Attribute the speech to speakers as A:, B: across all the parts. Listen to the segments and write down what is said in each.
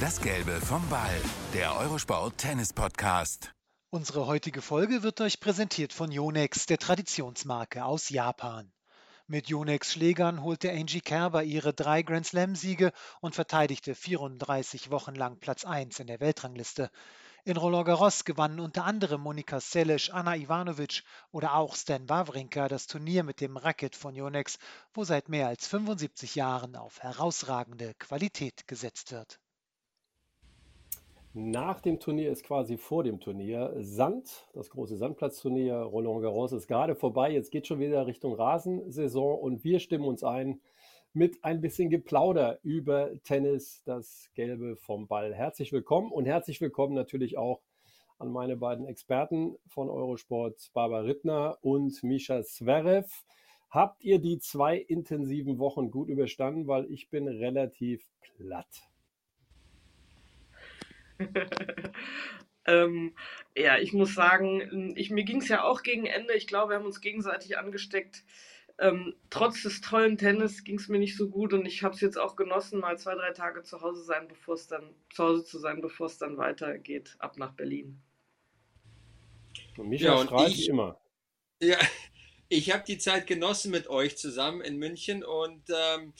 A: Das Gelbe vom Ball, der Eurosport Tennis Podcast.
B: Unsere heutige Folge wird euch präsentiert von Yonex, der Traditionsmarke aus Japan. Mit Yonex Schlägern holte Angie Kerber ihre drei Grand Slam-Siege und verteidigte 34 Wochen lang Platz 1 in der Weltrangliste. In Roland Garros gewannen unter anderem Monika Seles, Anna Ivanovic oder auch Stan Wawrinka das Turnier mit dem Racket von Yonex, wo seit mehr als 75 Jahren auf herausragende Qualität gesetzt wird.
C: Nach dem Turnier ist quasi vor dem Turnier Sand, das große Sandplatzturnier. Roland Garros ist gerade vorbei. Jetzt geht schon wieder Richtung Rasensaison und wir stimmen uns ein mit ein bisschen Geplauder über Tennis, das Gelbe vom Ball. Herzlich willkommen und herzlich willkommen natürlich auch an meine beiden Experten von Eurosport, Barbara Rittner und Misha Zverev. Habt ihr die zwei intensiven Wochen gut überstanden? Weil ich bin relativ platt.
D: ähm, ja, ich muss sagen, ich, mir ging es ja auch gegen Ende. Ich glaube, wir haben uns gegenseitig angesteckt. Ähm, trotz des tollen Tennis ging es mir nicht so gut und ich habe es jetzt auch genossen, mal zwei, drei Tage zu Hause sein, bevor es dann zu Hause zu sein, bevor es dann weitergeht, ab nach Berlin.
C: Und Micha ja, strahlt ich, immer.
E: Ja, ich habe die Zeit genossen mit euch zusammen in München und ähm,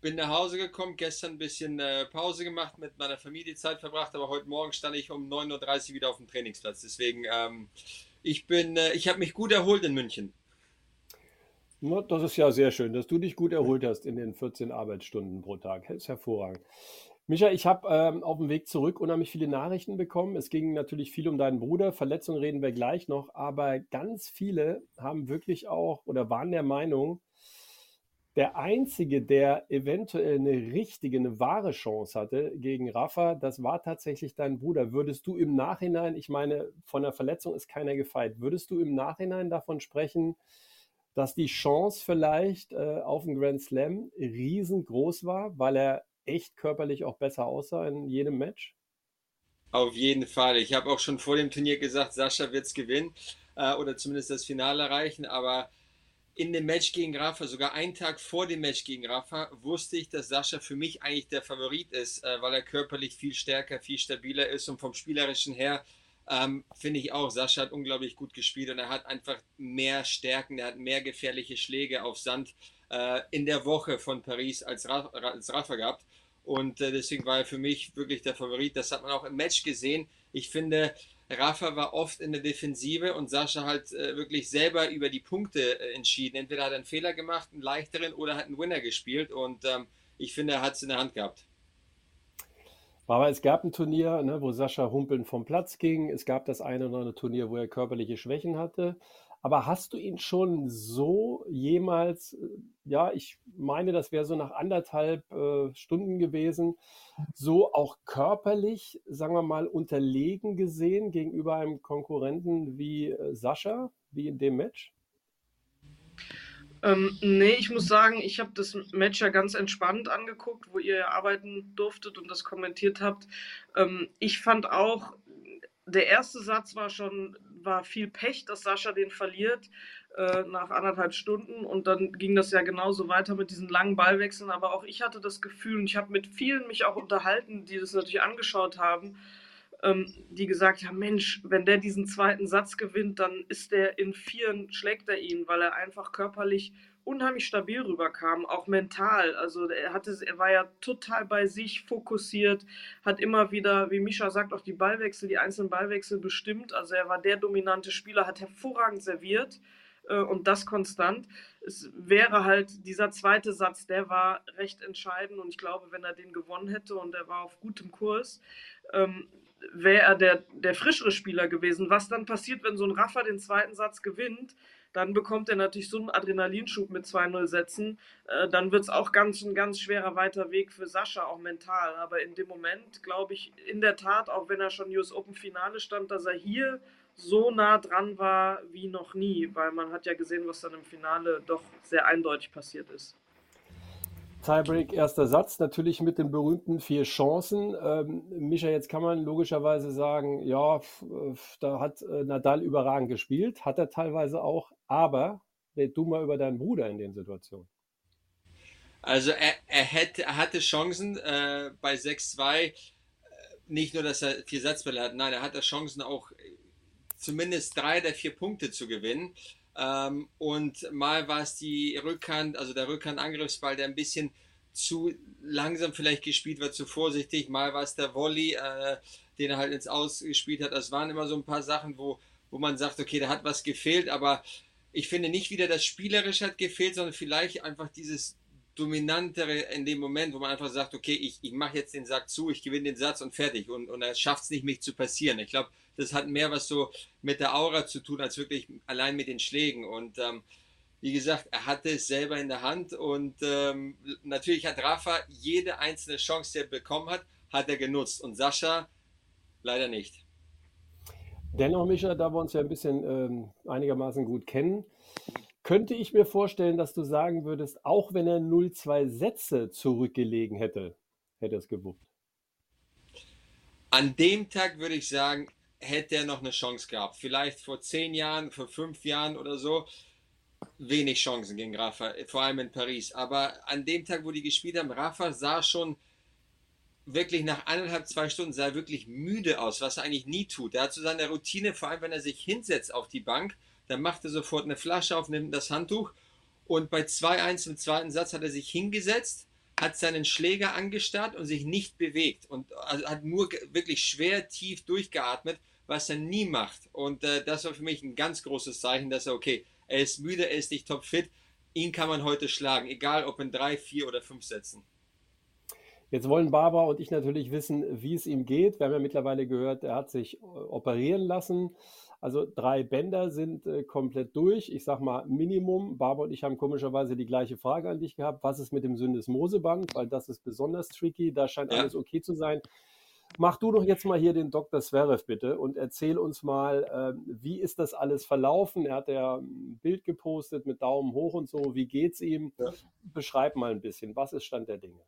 E: bin nach Hause gekommen, gestern ein bisschen äh, Pause gemacht, mit meiner Familie Zeit verbracht, aber heute Morgen stand ich um 9.30 Uhr wieder auf dem Trainingsplatz. Deswegen, ähm, ich bin, äh, ich habe mich gut erholt in München.
C: Das ist ja sehr schön, dass du dich gut erholt hast in den 14 Arbeitsstunden pro Tag. Das ist hervorragend. Micha, ich habe ähm, auf dem Weg zurück unheimlich viele Nachrichten bekommen. Es ging natürlich viel um deinen Bruder. Verletzungen reden wir gleich noch. Aber ganz viele haben wirklich auch oder waren der Meinung, der Einzige, der eventuell eine richtige, eine wahre Chance hatte gegen Rafa, das war tatsächlich dein Bruder. Würdest du im Nachhinein, ich meine, von der Verletzung ist keiner gefeit, würdest du im Nachhinein davon sprechen, dass die Chance vielleicht äh, auf den Grand Slam riesengroß war, weil er echt körperlich auch besser aussah in jedem Match?
E: Auf jeden Fall. Ich habe auch schon vor dem Turnier gesagt, Sascha wird es gewinnen äh, oder zumindest das Finale erreichen, aber in dem Match gegen Rafa, sogar einen Tag vor dem Match gegen Rafa, wusste ich, dass Sascha für mich eigentlich der Favorit ist, äh, weil er körperlich viel stärker, viel stabiler ist und vom Spielerischen her ähm, finde ich auch, Sascha hat unglaublich gut gespielt und er hat einfach mehr Stärken, er hat mehr gefährliche Schläge auf Sand äh, in der Woche von Paris als, Ra als Rafa gehabt. Und äh, deswegen war er für mich wirklich der Favorit. Das hat man auch im Match gesehen. Ich finde, Rafa war oft in der Defensive und Sascha halt äh, wirklich selber über die Punkte äh, entschieden. Entweder hat er einen Fehler gemacht, einen leichteren, oder hat einen Winner gespielt und ähm, ich finde, er hat es in der Hand gehabt.
C: Aber es gab ein Turnier, ne, wo Sascha humpeln vom Platz ging. Es gab das eine oder andere Turnier, wo er körperliche Schwächen hatte. Aber hast du ihn schon so jemals, äh, ja, ich meine, das wäre so nach anderthalb äh, Stunden gewesen, so auch körperlich, sagen wir mal, unterlegen gesehen gegenüber einem Konkurrenten wie äh, Sascha, wie in dem Match?
D: Ähm, nee, ich muss sagen, ich habe das Match ja ganz entspannt angeguckt, wo ihr arbeiten durftet und das kommentiert habt. Ähm, ich fand auch, der erste Satz war schon, war viel Pech, dass Sascha den verliert äh, nach anderthalb Stunden. Und dann ging das ja genauso weiter mit diesen langen Ballwechseln, aber auch ich hatte das Gefühl und ich habe mit vielen mich auch unterhalten, die das natürlich angeschaut haben, ähm, die gesagt haben, Mensch, wenn der diesen zweiten Satz gewinnt, dann ist der in vieren, schlägt er ihn, weil er einfach körperlich unheimlich stabil rüberkam, auch mental. Also er hatte, er war ja total bei sich fokussiert, hat immer wieder, wie Misha sagt, auch die Ballwechsel, die einzelnen Ballwechsel bestimmt. Also er war der dominante Spieler, hat hervorragend serviert äh, und das konstant. Es wäre halt dieser zweite Satz, der war recht entscheidend und ich glaube, wenn er den gewonnen hätte und er war auf gutem Kurs, ähm, wäre er der, der frischere Spieler gewesen. Was dann passiert, wenn so ein Rafa den zweiten Satz gewinnt, dann bekommt er natürlich so einen Adrenalinschub mit 2-0 Sätzen. Äh, dann wird es auch ganz ein ganz schwerer weiter Weg für Sascha, auch mental. Aber in dem Moment glaube ich in der Tat, auch wenn er schon US Open Finale stand, dass er hier so nah dran war wie noch nie, weil man hat ja gesehen, was dann im Finale doch sehr eindeutig passiert ist.
C: Tiebreak, erster Satz, natürlich mit den berühmten vier Chancen. Ähm, Micha, jetzt kann man logischerweise sagen, ja, da hat äh, Nadal überragend gespielt, hat er teilweise auch, aber red du mal über deinen Bruder in den Situationen.
E: Also er, er, hätte, er hatte Chancen äh, bei 6-2. nicht nur, dass er vier Satzbälle hat, nein, er hat da Chancen auch zumindest drei der vier Punkte zu gewinnen. Ähm, und mal war es die Rückhand, also der Rückhandangriffsball, der ein bisschen zu langsam vielleicht gespielt wird, zu vorsichtig. Mal war es der Volley, äh, den er halt ins Aus gespielt hat. Das waren immer so ein paar Sachen, wo, wo man sagt, okay, da hat was gefehlt, aber ich finde nicht wieder das Spielerisch hat gefehlt, sondern vielleicht einfach dieses dominantere in dem Moment, wo man einfach sagt, okay, ich, ich mache jetzt den Sack zu, ich gewinne den Satz und fertig. Und, und er schafft es nicht, mich zu passieren. Ich glaube, das hat mehr was so mit der Aura zu tun, als wirklich allein mit den Schlägen. Und ähm, wie gesagt, er hatte es selber in der Hand und ähm, natürlich hat Rafa jede einzelne Chance, die er bekommen hat, hat er genutzt und Sascha leider nicht.
C: Dennoch, Micha, da wir uns ja ein bisschen ähm, einigermaßen gut kennen, könnte ich mir vorstellen, dass du sagen würdest, auch wenn er 0-2 Sätze zurückgelegen hätte, hätte er es gewuppt.
E: An dem Tag würde ich sagen, hätte er noch eine Chance gehabt. Vielleicht vor zehn Jahren, vor fünf Jahren oder so. Wenig Chancen gegen Rafa, vor allem in Paris. Aber an dem Tag, wo die gespielt haben, Rafa sah schon wirklich nach eineinhalb, zwei Stunden sah wirklich müde aus, was er eigentlich nie tut. Er hat so seine Routine, vor allem wenn er sich hinsetzt auf die Bank, dann macht er sofort eine Flasche auf, nimmt das Handtuch und bei 2-1 im zweiten Satz hat er sich hingesetzt, hat seinen Schläger angestarrt und sich nicht bewegt und also hat nur wirklich schwer tief durchgeatmet, was er nie macht. Und äh, das war für mich ein ganz großes Zeichen, dass er, okay, er ist müde, er ist nicht topfit, ihn kann man heute schlagen, egal ob in drei, vier oder fünf Sätzen.
C: Jetzt wollen Barbara und ich natürlich wissen, wie es ihm geht. Wir haben ja mittlerweile gehört, er hat sich äh, operieren lassen. Also drei Bänder sind äh, komplett durch. Ich sag mal Minimum. Barbara und ich haben komischerweise die gleiche Frage an dich gehabt. Was ist mit dem Syndesmoseband? Weil das ist besonders tricky. Da scheint alles okay zu sein. Mach du doch jetzt mal hier den Dr. Zverev bitte und erzähl uns mal, äh, wie ist das alles verlaufen? Er hat ja ein Bild gepostet mit Daumen hoch und so. Wie geht's ihm? Ja. Beschreib mal ein bisschen. Was ist Stand der Dinge?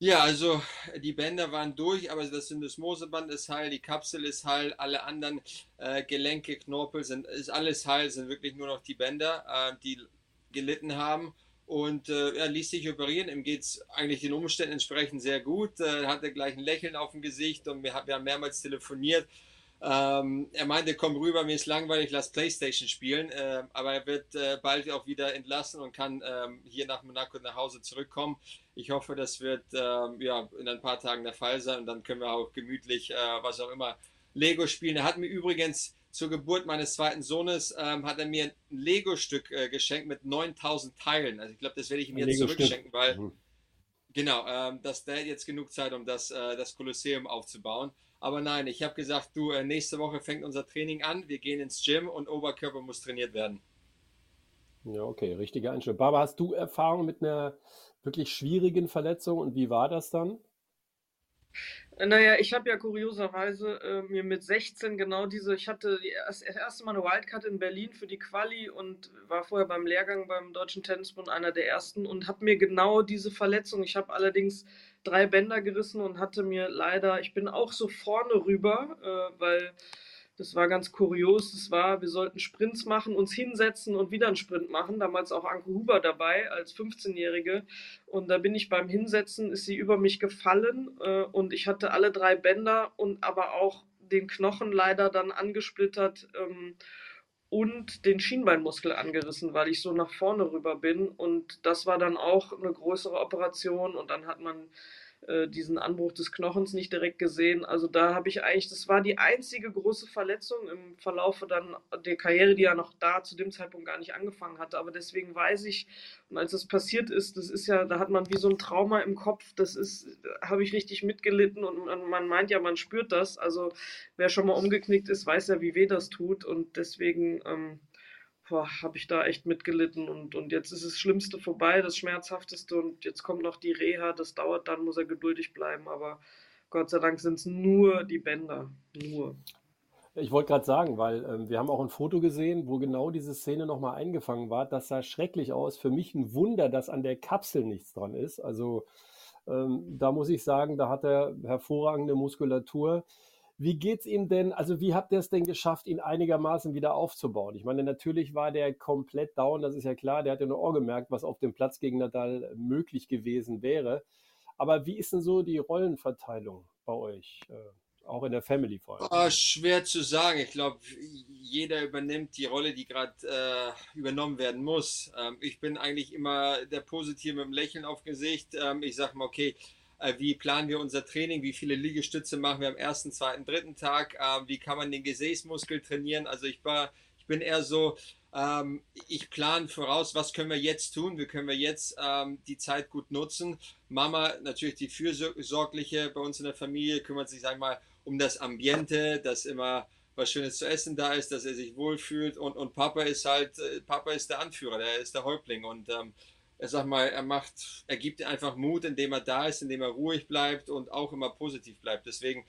E: Ja, also die Bänder waren durch, aber das Syndesmoseband ist heil, die Kapsel ist heil, alle anderen äh, Gelenke, Knorpel sind ist alles heil, sind wirklich nur noch die Bänder, äh, die gelitten haben. Und äh, er ließ sich operieren. Ihm geht es eigentlich den Umständen entsprechend sehr gut. Äh, hatte gleich ein Lächeln auf dem Gesicht und wir, wir haben mehrmals telefoniert. Ähm, er meinte, komm rüber, mir ist langweilig, lass Playstation spielen. Äh, aber er wird äh, bald auch wieder entlassen und kann ähm, hier nach Monaco nach Hause zurückkommen. Ich hoffe, das wird ähm, ja, in ein paar Tagen der Fall sein und dann können wir auch gemütlich, äh, was auch immer, Lego spielen. Er hat mir übrigens zur Geburt meines zweiten Sohnes, ähm, hat er mir ein Lego-Stück äh, geschenkt mit 9000 Teilen. Also ich glaube, das werde ich ihm jetzt zurückschenken, weil mhm. genau, ähm, dass der jetzt genug Zeit, um das, äh, das Kolosseum aufzubauen. Aber nein, ich habe gesagt, du, äh, nächste Woche fängt unser Training an, wir gehen ins Gym und Oberkörper muss trainiert werden.
C: Ja, okay, richtige Einstellung. Baba, hast du Erfahrung mit einer wirklich schwierigen Verletzung und wie war das dann?
D: Naja, ich habe ja kurioserweise äh, mir mit 16 genau diese, ich hatte das erste Mal eine Wildcard in Berlin für die Quali und war vorher beim Lehrgang beim Deutschen Tennisbund einer der ersten und habe mir genau diese Verletzung, ich habe allerdings drei Bänder gerissen und hatte mir leider, ich bin auch so vorne rüber, äh, weil das war ganz kurios. Das war, wir sollten Sprints machen, uns hinsetzen und wieder einen Sprint machen. Damals auch Anke Huber dabei als 15-Jährige. Und da bin ich beim Hinsetzen, ist sie über mich gefallen äh, und ich hatte alle drei Bänder und aber auch den Knochen leider dann angesplittert ähm, und den Schienbeinmuskel angerissen, weil ich so nach vorne rüber bin. Und das war dann auch eine größere Operation und dann hat man äh, diesen Anbruch des Knochens nicht direkt gesehen. Also da habe ich eigentlich, das war die einzige große Verletzung im Verlaufe dann der Karriere, die ja noch da zu dem Zeitpunkt gar nicht angefangen hatte. Aber deswegen weiß ich, und als das passiert ist, das ist ja, da hat man wie so ein Trauma im Kopf, das ist, habe ich richtig mitgelitten und man, man meint ja, man spürt das. Also wer schon mal umgeknickt ist, weiß ja, wie weh das tut und deswegen ähm, habe ich da echt mitgelitten und, und jetzt ist das Schlimmste vorbei, das Schmerzhafteste und jetzt kommt noch die Reha, das dauert dann, muss er geduldig bleiben, aber Gott sei Dank sind es nur die Bänder, nur.
C: Ich wollte gerade sagen, weil ähm, wir haben auch ein Foto gesehen, wo genau diese Szene nochmal eingefangen war. Das sah schrecklich aus. Für mich ein Wunder, dass an der Kapsel nichts dran ist. Also ähm, da muss ich sagen, da hat er hervorragende Muskulatur. Wie geht's ihm denn, also wie habt ihr es denn geschafft, ihn einigermaßen wieder aufzubauen? Ich meine, natürlich war der komplett down, das ist ja klar, der hat ja nur Ohr gemerkt, was auf dem Platz gegen Nadal möglich gewesen wäre. Aber wie ist denn so die Rollenverteilung bei euch? Äh, auch in der Family vor allem?
E: Oh, schwer zu sagen. Ich glaube, jeder übernimmt die Rolle, die gerade äh, übernommen werden muss. Ähm, ich bin eigentlich immer der Positive mit dem Lächeln auf Gesicht. Ähm, ich sage mal, okay, äh, wie planen wir unser Training? Wie viele Liegestütze machen wir am ersten, zweiten, dritten Tag? Äh, wie kann man den Gesäßmuskel trainieren? Also ich war, ich bin eher so, ähm, ich plane voraus, was können wir jetzt tun? Wie können wir jetzt ähm, die Zeit gut nutzen? Mama, natürlich die Fürsorgliche bei uns in der Familie, kümmert sich, sag ich mal, um das Ambiente, dass immer was Schönes zu essen da ist, dass er sich wohlfühlt und, und Papa ist halt, äh, Papa ist der Anführer, der ist der Häuptling und ähm, er sag mal, er macht, er gibt einfach Mut, indem er da ist, indem er ruhig bleibt und auch immer positiv bleibt. Deswegen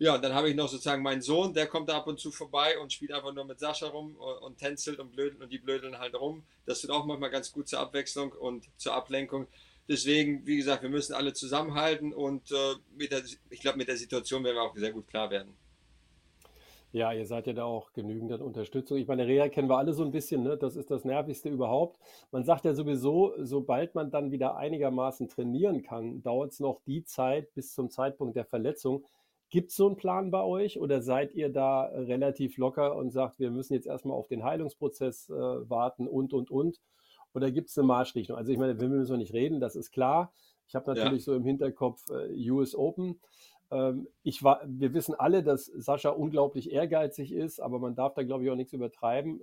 E: ja, und dann habe ich noch sozusagen meinen Sohn, der kommt da ab und zu vorbei und spielt einfach nur mit Sascha rum und, und tänzelt und blödeln und die blödeln halt rum. Das tut auch manchmal ganz gut zur Abwechslung und zur Ablenkung. Deswegen, wie gesagt, wir müssen alle zusammenhalten und äh, der, ich glaube, mit der Situation werden wir auch sehr gut klar werden.
C: Ja, ihr seid ja da auch genügend an Unterstützung. Ich meine, Reha kennen wir alle so ein bisschen, ne? das ist das Nervigste überhaupt. Man sagt ja sowieso, sobald man dann wieder einigermaßen trainieren kann, dauert es noch die Zeit bis zum Zeitpunkt der Verletzung, Gibt es so einen Plan bei euch oder seid ihr da relativ locker und sagt, wir müssen jetzt erstmal auf den Heilungsprozess äh, warten und, und, und? Oder gibt es eine Marschrichtung? Also ich meine, wir müssen nicht reden, das ist klar. Ich habe natürlich ja. so im Hinterkopf äh, US Open. Ähm, ich war, wir wissen alle, dass Sascha unglaublich ehrgeizig ist, aber man darf da, glaube ich, auch nichts übertreiben.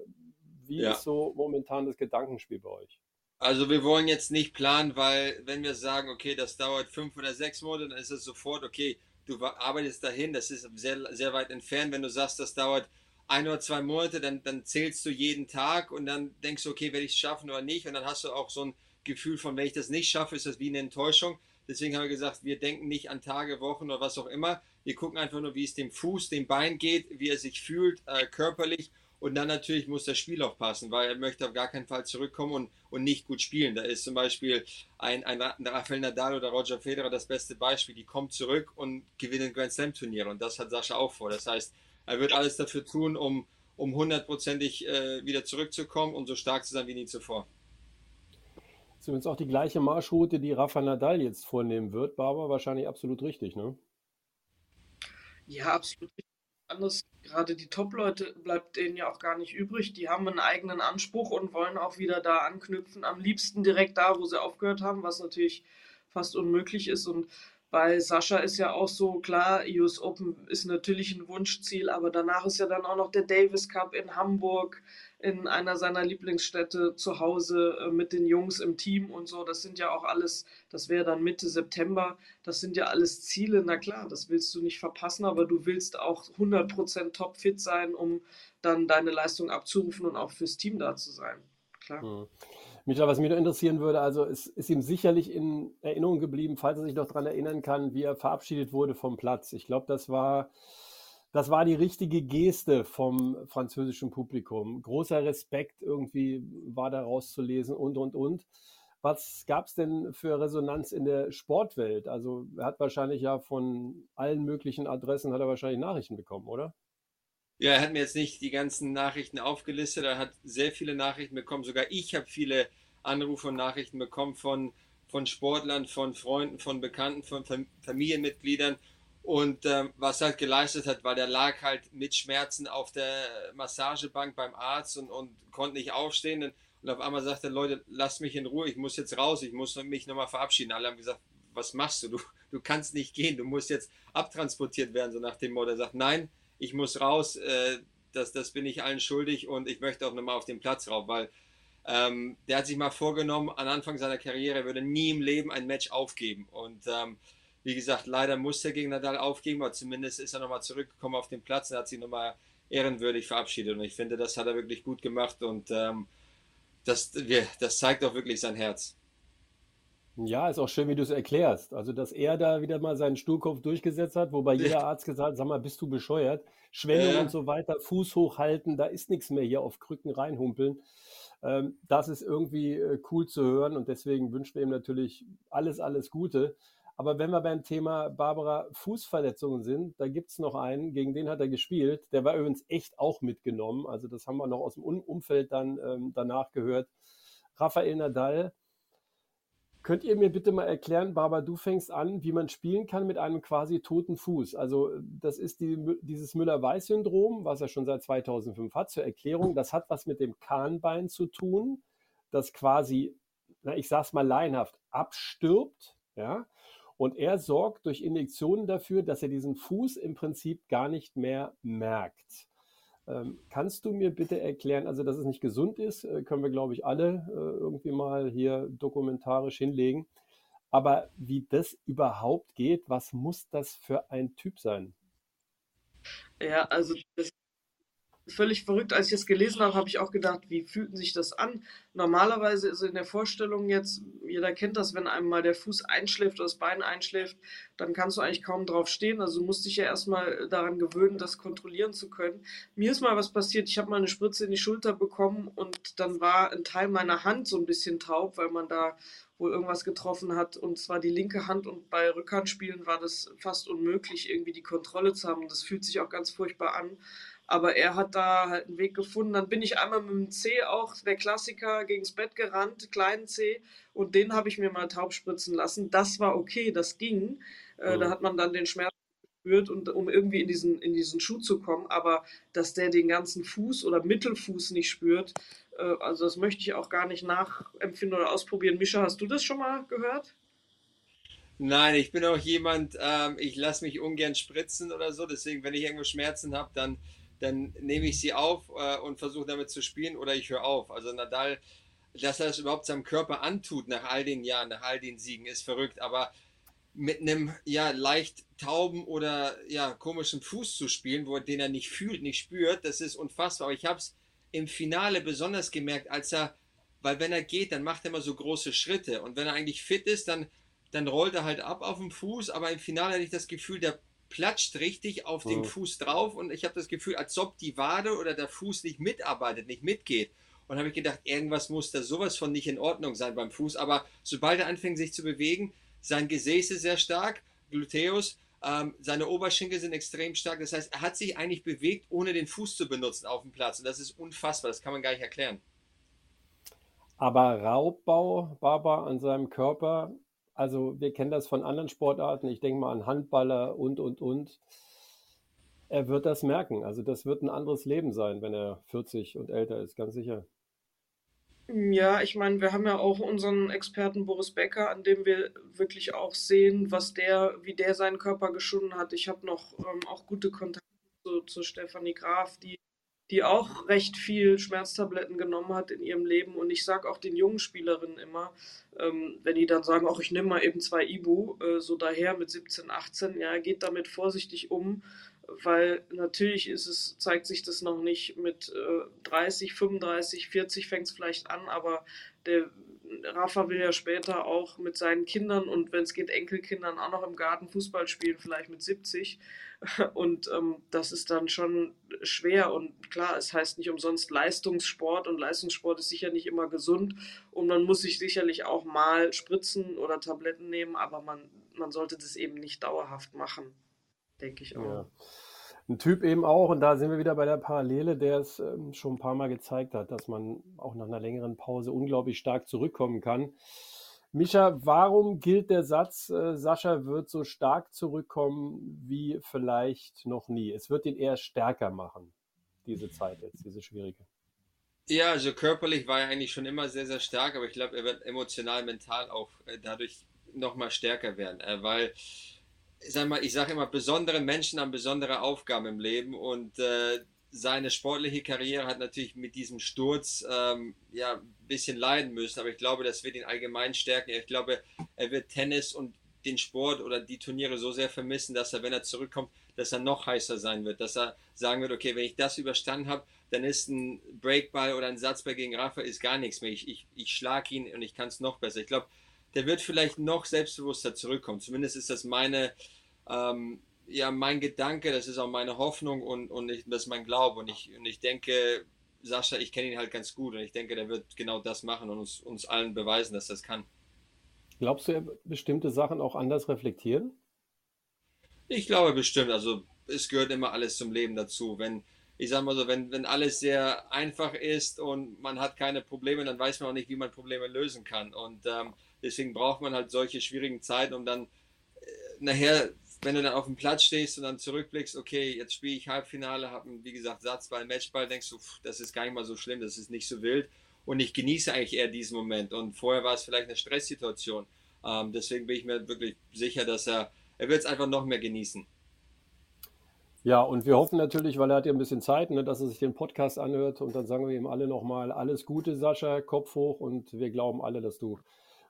C: Wie ja. ist so momentan das Gedankenspiel bei euch?
E: Also wir wollen jetzt nicht planen, weil wenn wir sagen, okay, das dauert fünf oder sechs Monate, dann ist es sofort, okay, du arbeitest dahin, das ist sehr, sehr weit entfernt. Wenn du sagst, das dauert ein oder zwei Monate, dann, dann zählst du jeden Tag und dann denkst du, okay, werde ich es schaffen oder nicht. Und dann hast du auch so ein Gefühl von, wenn ich das nicht schaffe, ist das wie eine Enttäuschung. Deswegen haben wir gesagt, wir denken nicht an Tage, Wochen oder was auch immer. Wir gucken einfach nur, wie es dem Fuß, dem Bein geht, wie er sich fühlt, äh, körperlich und dann natürlich muss das Spiel auch passen, weil er möchte auf gar keinen Fall zurückkommen und, und nicht gut spielen. Da ist zum Beispiel ein, ein Rafael Nadal oder Roger Federer das beste Beispiel. Die kommen zurück und gewinnen Grand Slam Turniere. Und das hat Sascha auch vor. Das heißt, er wird alles dafür tun, um, um hundertprozentig äh, wieder zurückzukommen und so stark zu sein wie nie zuvor.
C: Übrigens auch die gleiche Marschroute, die Rafa Nadal jetzt vornehmen wird. Barbara, wahrscheinlich absolut richtig, ne?
D: Ja, absolut richtig anderes, gerade die Top-Leute bleibt denen ja auch gar nicht übrig. Die haben einen eigenen Anspruch und wollen auch wieder da anknüpfen. Am liebsten direkt da, wo sie aufgehört haben, was natürlich fast unmöglich ist. Und bei Sascha ist ja auch so, klar, US Open ist natürlich ein Wunschziel, aber danach ist ja dann auch noch der Davis Cup in Hamburg, in einer seiner Lieblingsstädte zu Hause äh, mit den Jungs im Team und so. Das sind ja auch alles, das wäre dann Mitte September, das sind ja alles Ziele. Na klar, das willst du nicht verpassen, aber du willst auch 100% topfit sein, um dann deine Leistung abzurufen und auch fürs Team da zu sein. Klar. Mhm.
C: Micha, was mich noch interessieren würde, also es ist ihm sicherlich in Erinnerung geblieben, falls er sich noch daran erinnern kann, wie er verabschiedet wurde vom Platz. Ich glaube, das war das war die richtige Geste vom französischen Publikum. Großer Respekt irgendwie war da rauszulesen und, und, und. Was gab es denn für Resonanz in der Sportwelt? Also er hat wahrscheinlich ja von allen möglichen Adressen hat er wahrscheinlich Nachrichten bekommen, oder?
E: Ja, er hat mir jetzt nicht die ganzen Nachrichten aufgelistet. Er hat sehr viele Nachrichten bekommen. Sogar ich habe viele Anrufe und Nachrichten bekommen von, von Sportlern, von Freunden, von Bekannten, von Familienmitgliedern und ähm, was er halt geleistet hat, war der lag halt mit Schmerzen auf der Massagebank beim Arzt und, und konnte nicht aufstehen. Und, und auf einmal sagte er, Leute, lasst mich in Ruhe, ich muss jetzt raus, ich muss mich nochmal verabschieden. Alle haben gesagt, was machst du? du? Du kannst nicht gehen, du musst jetzt abtransportiert werden, so nach dem Motto. Er sagt, nein, ich muss raus, äh, das, das bin ich allen schuldig und ich möchte auch nochmal auf den Platz rauf, weil ähm, der hat sich mal vorgenommen, am Anfang seiner Karriere, er würde nie im Leben ein Match aufgeben. Und ähm, wie gesagt, leider musste er gegen Nadal aufgeben, aber zumindest ist er nochmal zurückgekommen auf den Platz und hat sich nochmal ehrenwürdig verabschiedet. Und ich finde, das hat er wirklich gut gemacht und ähm, das, das zeigt auch wirklich sein Herz.
C: Ja, ist auch schön, wie du es erklärst. Also, dass er da wieder mal seinen Stuhlkopf durchgesetzt hat, wobei jeder Arzt gesagt hat, sag mal, bist du bescheuert? Schwellung ja. und so weiter, Fuß hochhalten, da ist nichts mehr hier auf Krücken reinhumpeln. Ähm, das ist irgendwie äh, cool zu hören und deswegen wünschen wir ihm natürlich alles, alles Gute. Aber wenn wir beim Thema Barbara Fußverletzungen sind, da gibt es noch einen, gegen den hat er gespielt. Der war übrigens echt auch mitgenommen. Also das haben wir noch aus dem Umfeld dann ähm, danach gehört. Rafael Nadal. Könnt ihr mir bitte mal erklären, Barbara, du fängst an, wie man spielen kann mit einem quasi toten Fuß? Also das ist die, dieses Müller-Weiß-Syndrom, was er schon seit 2005 hat. Zur Erklärung, das hat was mit dem Kahnbein zu tun, das quasi, na, ich sag's mal laienhaft, abstirbt, ja. Und er sorgt durch Injektionen dafür, dass er diesen Fuß im Prinzip gar nicht mehr merkt. Ähm, kannst du mir bitte erklären, also dass es nicht gesund ist, äh, können wir, glaube ich, alle äh, irgendwie mal hier dokumentarisch hinlegen. Aber wie das überhaupt geht, was muss das für ein Typ sein?
D: Ja, also das völlig verrückt. Als ich das gelesen habe, habe ich auch gedacht, wie fühlten sich das an? Normalerweise ist in der Vorstellung jetzt, jeder kennt das, wenn einem mal der Fuß einschläft oder das Bein einschläft, dann kannst du eigentlich kaum drauf stehen. Also du musst dich ja erstmal daran gewöhnen, das kontrollieren zu können. Mir ist mal was passiert, ich habe mal eine Spritze in die Schulter bekommen und dann war ein Teil meiner Hand so ein bisschen taub, weil man da wohl irgendwas getroffen hat und zwar die linke Hand und bei Rückhandspielen war das fast unmöglich, irgendwie die Kontrolle zu haben. Das fühlt sich auch ganz furchtbar an. Aber er hat da halt einen Weg gefunden. Dann bin ich einmal mit dem C auch, der Klassiker, gegens Bett gerannt, kleinen C. Und den habe ich mir mal taub spritzen lassen. Das war okay, das ging. Äh, Da hat man dann den Schmerz gespürt, und, um irgendwie in diesen, in diesen Schuh zu kommen. Aber dass der den ganzen Fuß oder Mittelfuß nicht spürt, äh, also das möchte ich auch gar nicht nachempfinden oder ausprobieren. Mischa, hast du das schon mal gehört?
E: Nein, ich bin auch jemand, ähm, ich lasse mich ungern spritzen oder so. Deswegen, wenn ich irgendwo Schmerzen habe, dann dann nehme ich sie auf äh, und versuche damit zu spielen oder ich höre auf. Also Nadal, dass er das überhaupt seinem Körper antut nach all den Jahren, nach all den Siegen, ist verrückt. Aber mit einem ja leicht tauben oder ja komischen Fuß zu spielen, wo den er nicht fühlt, nicht spürt, das ist unfassbar. Aber ich habe es im Finale besonders gemerkt, als er, weil wenn er geht, dann macht er immer so große Schritte und wenn er eigentlich fit ist, dann dann rollt er halt ab auf dem Fuß, aber im Finale hatte ich das Gefühl, der platscht richtig auf den Fuß drauf und ich habe das Gefühl, als ob die Wade oder der Fuß nicht mitarbeitet, nicht mitgeht. Und habe ich gedacht, irgendwas muss da sowas von nicht in Ordnung sein beim Fuß. Aber sobald er anfängt, sich zu bewegen, sein Gesäß ist sehr stark, Gluteus, ähm, seine Oberschenkel sind extrem stark. Das heißt, er hat sich eigentlich bewegt, ohne den Fuß zu benutzen auf dem Platz. Und das ist unfassbar, das kann man gar nicht erklären.
C: Aber Raubbau, Baba, an seinem Körper also wir kennen das von anderen Sportarten. Ich denke mal an Handballer und, und, und. Er wird das merken. Also das wird ein anderes Leben sein, wenn er 40 und älter ist, ganz sicher.
D: Ja, ich meine, wir haben ja auch unseren Experten Boris Becker, an dem wir wirklich auch sehen, was der, wie der seinen Körper geschunden hat. Ich habe noch ähm, auch gute Kontakte zu, zu Stefanie Graf, die die auch recht viel Schmerztabletten genommen hat in ihrem Leben. Und ich sage auch den jungen Spielerinnen immer, ähm, wenn die dann sagen, auch ich nehme mal eben zwei Ibu, äh, so daher mit 17, 18, ja, geht damit vorsichtig um, weil natürlich ist es, zeigt sich das noch nicht mit äh, 30, 35, 40 fängt es vielleicht an, aber der Rafa will ja später auch mit seinen Kindern und wenn es geht Enkelkindern auch noch im Garten Fußball spielen, vielleicht mit 70. Und ähm, das ist dann schon schwer. Und klar, es heißt nicht umsonst Leistungssport und Leistungssport ist sicher nicht immer gesund. Und man muss sich sicherlich auch mal Spritzen oder Tabletten nehmen, aber man, man sollte das eben nicht dauerhaft machen, denke ich auch. Ja.
C: Ein Typ eben auch, und da sind wir wieder bei der Parallele, der es ähm, schon ein paar Mal gezeigt hat, dass man auch nach einer längeren Pause unglaublich stark zurückkommen kann. Micha, warum gilt der Satz, äh, Sascha wird so stark zurückkommen wie vielleicht noch nie? Es wird ihn eher stärker machen, diese Zeit jetzt, diese schwierige.
E: Ja, also körperlich war er eigentlich schon immer sehr, sehr stark, aber ich glaube, er wird emotional, mental auch äh, dadurch nochmal stärker werden, äh, weil sag mal, ich sage immer, besondere Menschen haben besondere Aufgaben im Leben und äh, seine sportliche Karriere hat natürlich mit diesem Sturz ähm, ja ein bisschen leiden müssen, aber ich glaube, das wird ihn allgemein stärken. Ich glaube, er wird Tennis und den Sport oder die Turniere so sehr vermissen, dass er, wenn er zurückkommt, dass er noch heißer sein wird, dass er sagen wird, okay, wenn ich das überstanden habe, dann ist ein Breakball oder ein Satzball gegen Rafa ist gar nichts mehr. Ich, ich, ich schlage ihn und ich kann es noch besser. Ich glaube, der wird vielleicht noch selbstbewusster zurückkommen. Zumindest ist das meine ähm, ja mein Gedanke, das ist auch meine Hoffnung und, und ich, das ist mein Glaube. Und ich, und ich denke, Sascha, ich kenne ihn halt ganz gut und ich denke, der wird genau das machen und uns, uns allen beweisen, dass das kann.
C: Glaubst du, er bestimmte Sachen auch anders reflektieren?
E: Ich glaube bestimmt. Also es gehört immer alles zum Leben dazu. Wenn, ich sag mal so, wenn, wenn alles sehr einfach ist und man hat keine Probleme, dann weiß man auch nicht, wie man Probleme lösen kann. Und ähm, Deswegen braucht man halt solche schwierigen Zeiten, um dann äh, nachher, wenn du dann auf dem Platz stehst und dann zurückblickst, okay, jetzt spiele ich Halbfinale, habe, wie gesagt, Satzball, Matchball, denkst du, pff, das ist gar nicht mal so schlimm, das ist nicht so wild. Und ich genieße eigentlich eher diesen Moment. Und vorher war es vielleicht eine Stresssituation. Ähm, deswegen bin ich mir wirklich sicher, dass er, er wird es einfach noch mehr genießen.
C: Ja, und wir hoffen natürlich, weil er hat ja ein bisschen Zeit, ne, dass er sich den Podcast anhört und dann sagen wir ihm alle nochmal alles Gute, Sascha, Kopf hoch und wir glauben alle, dass du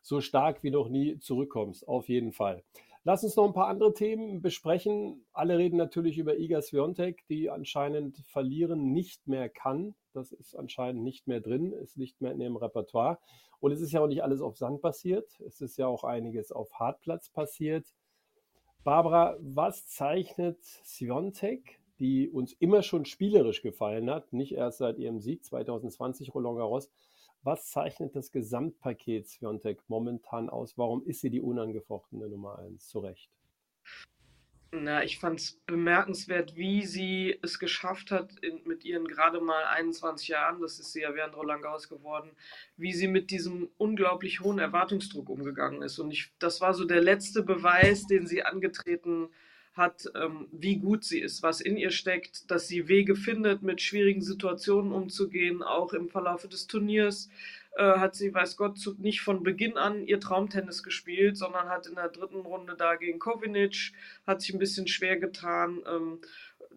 C: so stark wie noch nie zurückkommst, auf jeden Fall. Lass uns noch ein paar andere Themen besprechen. Alle reden natürlich über Iga Swiatek, die anscheinend verlieren nicht mehr kann. Das ist anscheinend nicht mehr drin, ist nicht mehr in ihrem Repertoire. Und es ist ja auch nicht alles auf Sand passiert. Es ist ja auch einiges auf Hartplatz passiert. Barbara, was zeichnet Sviontek, die uns immer schon spielerisch gefallen hat, nicht erst seit ihrem Sieg 2020 Roland Garros, was zeichnet das Gesamtpaket Sviontek momentan aus? Warum ist sie die unangefochtene Nummer 1? Zu Recht.
D: Na, ich fand es bemerkenswert, wie sie es geschafft hat, in, mit ihren gerade mal 21 Jahren, das ist sie ja während Roland Garros geworden, wie sie mit diesem unglaublich hohen Erwartungsdruck umgegangen ist. Und ich, das war so der letzte Beweis, den sie angetreten hat, ähm, wie gut sie ist, was in ihr steckt, dass sie Wege findet, mit schwierigen Situationen umzugehen, auch im Verlauf des Turniers äh, hat sie, weiß Gott, nicht von Beginn an ihr Traumtennis gespielt, sondern hat in der dritten Runde da gegen Kovinic, hat sich ein bisschen schwer getan, ähm,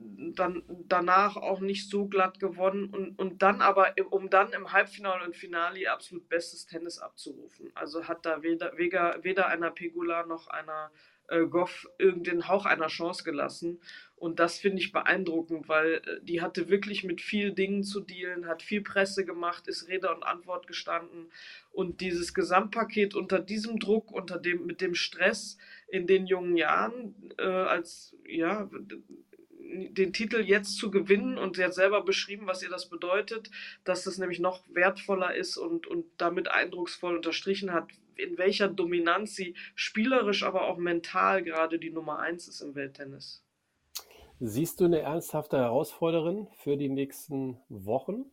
D: dann danach auch nicht so glatt gewonnen und, und dann aber, um dann im Halbfinale und Finale absolut bestes Tennis abzurufen. Also hat da weder, weder, weder einer Pegula noch einer äh, Goff irgendeinen Hauch einer Chance gelassen. Und das finde ich beeindruckend, weil äh, die hatte wirklich mit vielen Dingen zu dealen, hat viel Presse gemacht, ist Rede und Antwort gestanden. Und dieses Gesamtpaket unter diesem Druck, unter dem, mit dem Stress in den jungen Jahren, äh, als ja, den Titel jetzt zu gewinnen und sie hat selber beschrieben, was ihr das bedeutet, dass das nämlich noch wertvoller ist und, und damit eindrucksvoll unterstrichen hat, in welcher Dominanz sie spielerisch, aber auch mental gerade die Nummer eins ist im Welttennis.
C: Siehst du eine ernsthafte Herausforderin für die nächsten Wochen?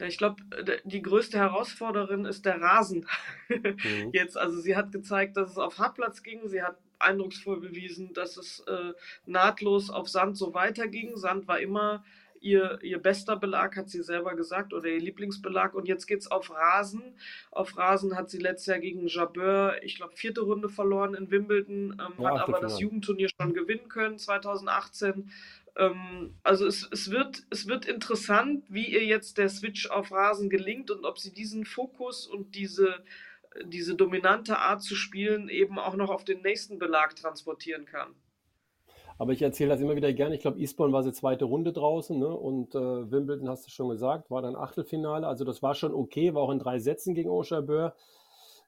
D: Ich glaube, die größte Herausforderin ist der Rasen. Mhm. Jetzt, also sie hat gezeigt, dass es auf Hartplatz ging. Sie hat eindrucksvoll bewiesen, dass es äh, nahtlos auf Sand so weiterging. Sand war immer ihr, ihr bester Belag, hat sie selber gesagt, oder ihr Lieblingsbelag. Und jetzt geht es auf Rasen. Auf Rasen hat sie letztes Jahr gegen Jabeur, ich glaube, vierte Runde verloren in Wimbledon, ähm, ja, hat aber das Jugendturnier schon gewinnen können 2018. Ähm, also es, es, wird, es wird interessant, wie ihr jetzt der Switch auf Rasen gelingt und ob sie diesen Fokus und diese, diese dominante Art zu spielen eben auch noch auf den nächsten Belag transportieren kann.
C: Aber ich erzähle das immer wieder gerne. Ich glaube, Eastbourne war sie zweite Runde draußen ne? und äh, Wimbledon, hast du schon gesagt, war dann Achtelfinale. Also das war schon okay, war auch in drei Sätzen gegen Oscher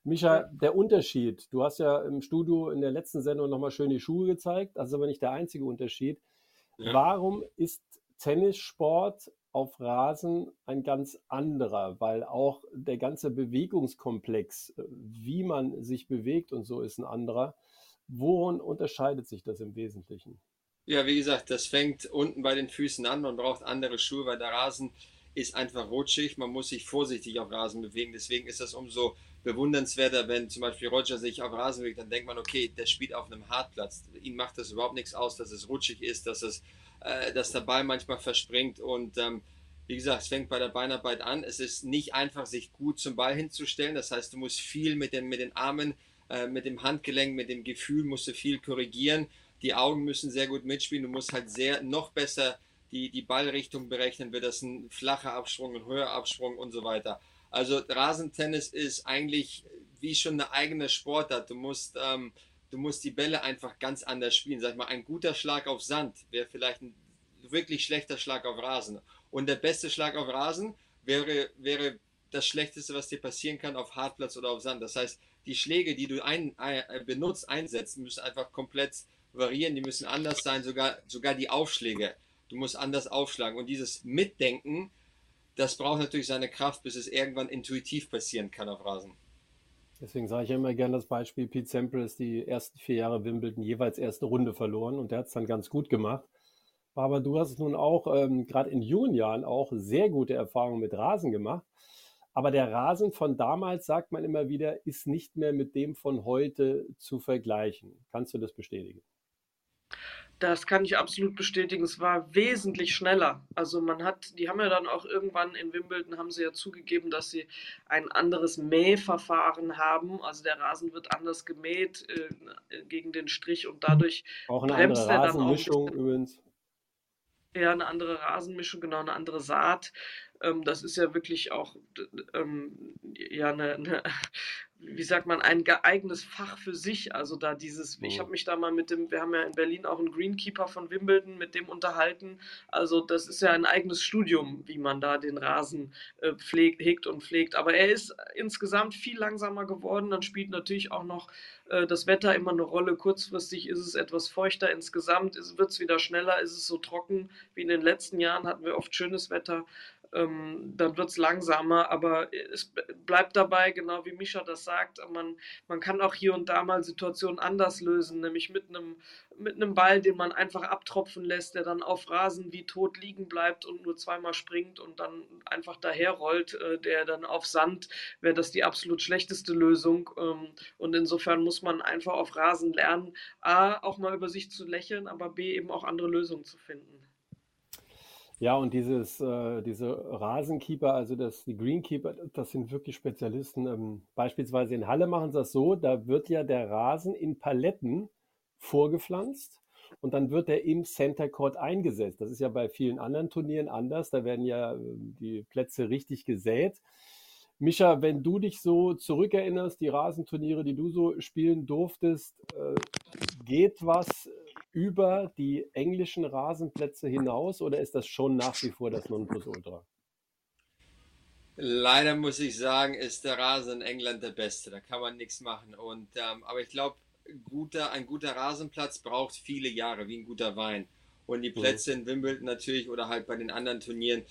C: Micha, der Unterschied, du hast ja im Studio in der letzten Sendung nochmal schön die Schuhe gezeigt, das ist aber nicht der einzige Unterschied. Ja. Warum ist Tennissport auf Rasen ein ganz anderer? Weil auch der ganze Bewegungskomplex, äh, wie man sich bewegt und so, ist ein anderer. Worin unterscheidet sich das im Wesentlichen?
E: Ja, wie gesagt, das fängt unten bei den Füßen an. Man braucht andere Schuhe, weil der Rasen ist einfach rutschig. Man muss sich vorsichtig auf Rasen bewegen. Deswegen ist das umso bewundernswerter, wenn zum Beispiel Roger sich auf Rasen bewegt, dann denkt man, okay, der spielt auf einem Hartplatz. Ihm macht das überhaupt nichts aus, dass es rutschig ist, dass, es, äh, dass der Ball manchmal verspringt. Und ähm, wie gesagt, es fängt bei der Beinarbeit an. Es ist nicht einfach, sich gut zum Ball hinzustellen. Das heißt, du musst viel mit den, mit den Armen äh, mit dem Handgelenk, mit dem Gefühl musst du viel korrigieren. Die Augen müssen sehr gut mitspielen. Du musst halt sehr noch besser die, die Ballrichtung berechnen. Wird das ein flacher Absprung, ein höherer Absprung und so weiter. Also Rasentennis ist eigentlich wie schon eine eigene Sportart. Du musst, ähm, du musst die Bälle einfach ganz anders spielen. Sag mal, ein guter Schlag auf Sand wäre vielleicht ein wirklich schlechter Schlag auf Rasen. Und der beste Schlag auf Rasen wäre, wäre das Schlechteste, was dir passieren kann auf Hartplatz oder auf Sand. Das heißt, die Schläge, die du ein, äh, benutzt, einsetzt, müssen einfach komplett variieren, die müssen anders sein, sogar, sogar die Aufschläge. Du musst anders aufschlagen. Und dieses Mitdenken, das braucht natürlich seine Kraft, bis es irgendwann intuitiv passieren kann auf Rasen.
C: Deswegen sage ich immer gerne das Beispiel, Pete Sampras die ersten vier Jahre Wimbledon jeweils erste Runde verloren und der hat es dann ganz gut gemacht. Aber du hast nun auch ähm, gerade in jungen Jahren auch sehr gute Erfahrungen mit Rasen gemacht. Aber der Rasen von damals, sagt man immer wieder, ist nicht mehr mit dem von heute zu vergleichen. Kannst du das bestätigen?
D: Das kann ich absolut bestätigen. Es war wesentlich schneller. Also man hat, die haben ja dann auch irgendwann in Wimbledon haben sie ja zugegeben, dass sie ein anderes Mähverfahren haben. Also der Rasen wird anders gemäht äh, gegen den Strich und dadurch
C: auch eine bremst andere Rasenmischung er dann auch. Übrigens.
D: Ja, eine andere Rasenmischung, genau, eine andere Saat. Ähm, das ist ja wirklich auch ähm, ja, eine, eine, wie sagt man, ein eigenes Fach für sich. Also da dieses, ich mhm. habe mich da mal mit dem, wir haben ja in Berlin auch einen Greenkeeper von Wimbledon, mit dem unterhalten. Also das ist ja ein eigenes Studium, wie man da den Rasen äh, pflegt, hegt und pflegt. Aber er ist insgesamt viel langsamer geworden. Dann spielt natürlich auch noch äh, das Wetter immer eine Rolle. Kurzfristig ist es etwas feuchter insgesamt, wird es wieder schneller, ist es so trocken wie in den letzten Jahren, hatten wir oft schönes Wetter ähm, dann wird es langsamer, aber es bleibt dabei, genau wie Mischa das sagt, man, man kann auch hier und da mal Situationen anders lösen, nämlich mit einem mit einem Ball, den man einfach abtropfen lässt, der dann auf Rasen wie tot liegen bleibt und nur zweimal springt und dann einfach daherrollt, äh, der dann auf Sand, wäre das die absolut schlechteste Lösung. Ähm, und insofern muss man einfach auf Rasen lernen, A, auch mal über sich zu lächeln, aber B, eben auch andere Lösungen zu finden.
C: Ja, und dieses, äh, diese Rasenkeeper, also das, die Greenkeeper, das sind wirklich Spezialisten. Ähm, beispielsweise in Halle machen sie das so, da wird ja der Rasen in Paletten vorgepflanzt und dann wird er im Center Court eingesetzt. Das ist ja bei vielen anderen Turnieren anders. Da werden ja ähm, die Plätze richtig gesät. Mischa, wenn du dich so zurückerinnerst, die Rasenturniere, die du so spielen durftest, äh, geht was über die englischen Rasenplätze hinaus oder ist das schon nach wie vor das Nonplusultra?
E: Leider muss ich sagen, ist der Rasen in England der beste. Da kann man nichts machen. Und, ähm, aber ich glaube, guter, ein guter Rasenplatz braucht viele Jahre, wie ein guter Wein. Und die mhm. Plätze mhm. in Wimbledon natürlich oder halt bei den anderen Turnieren,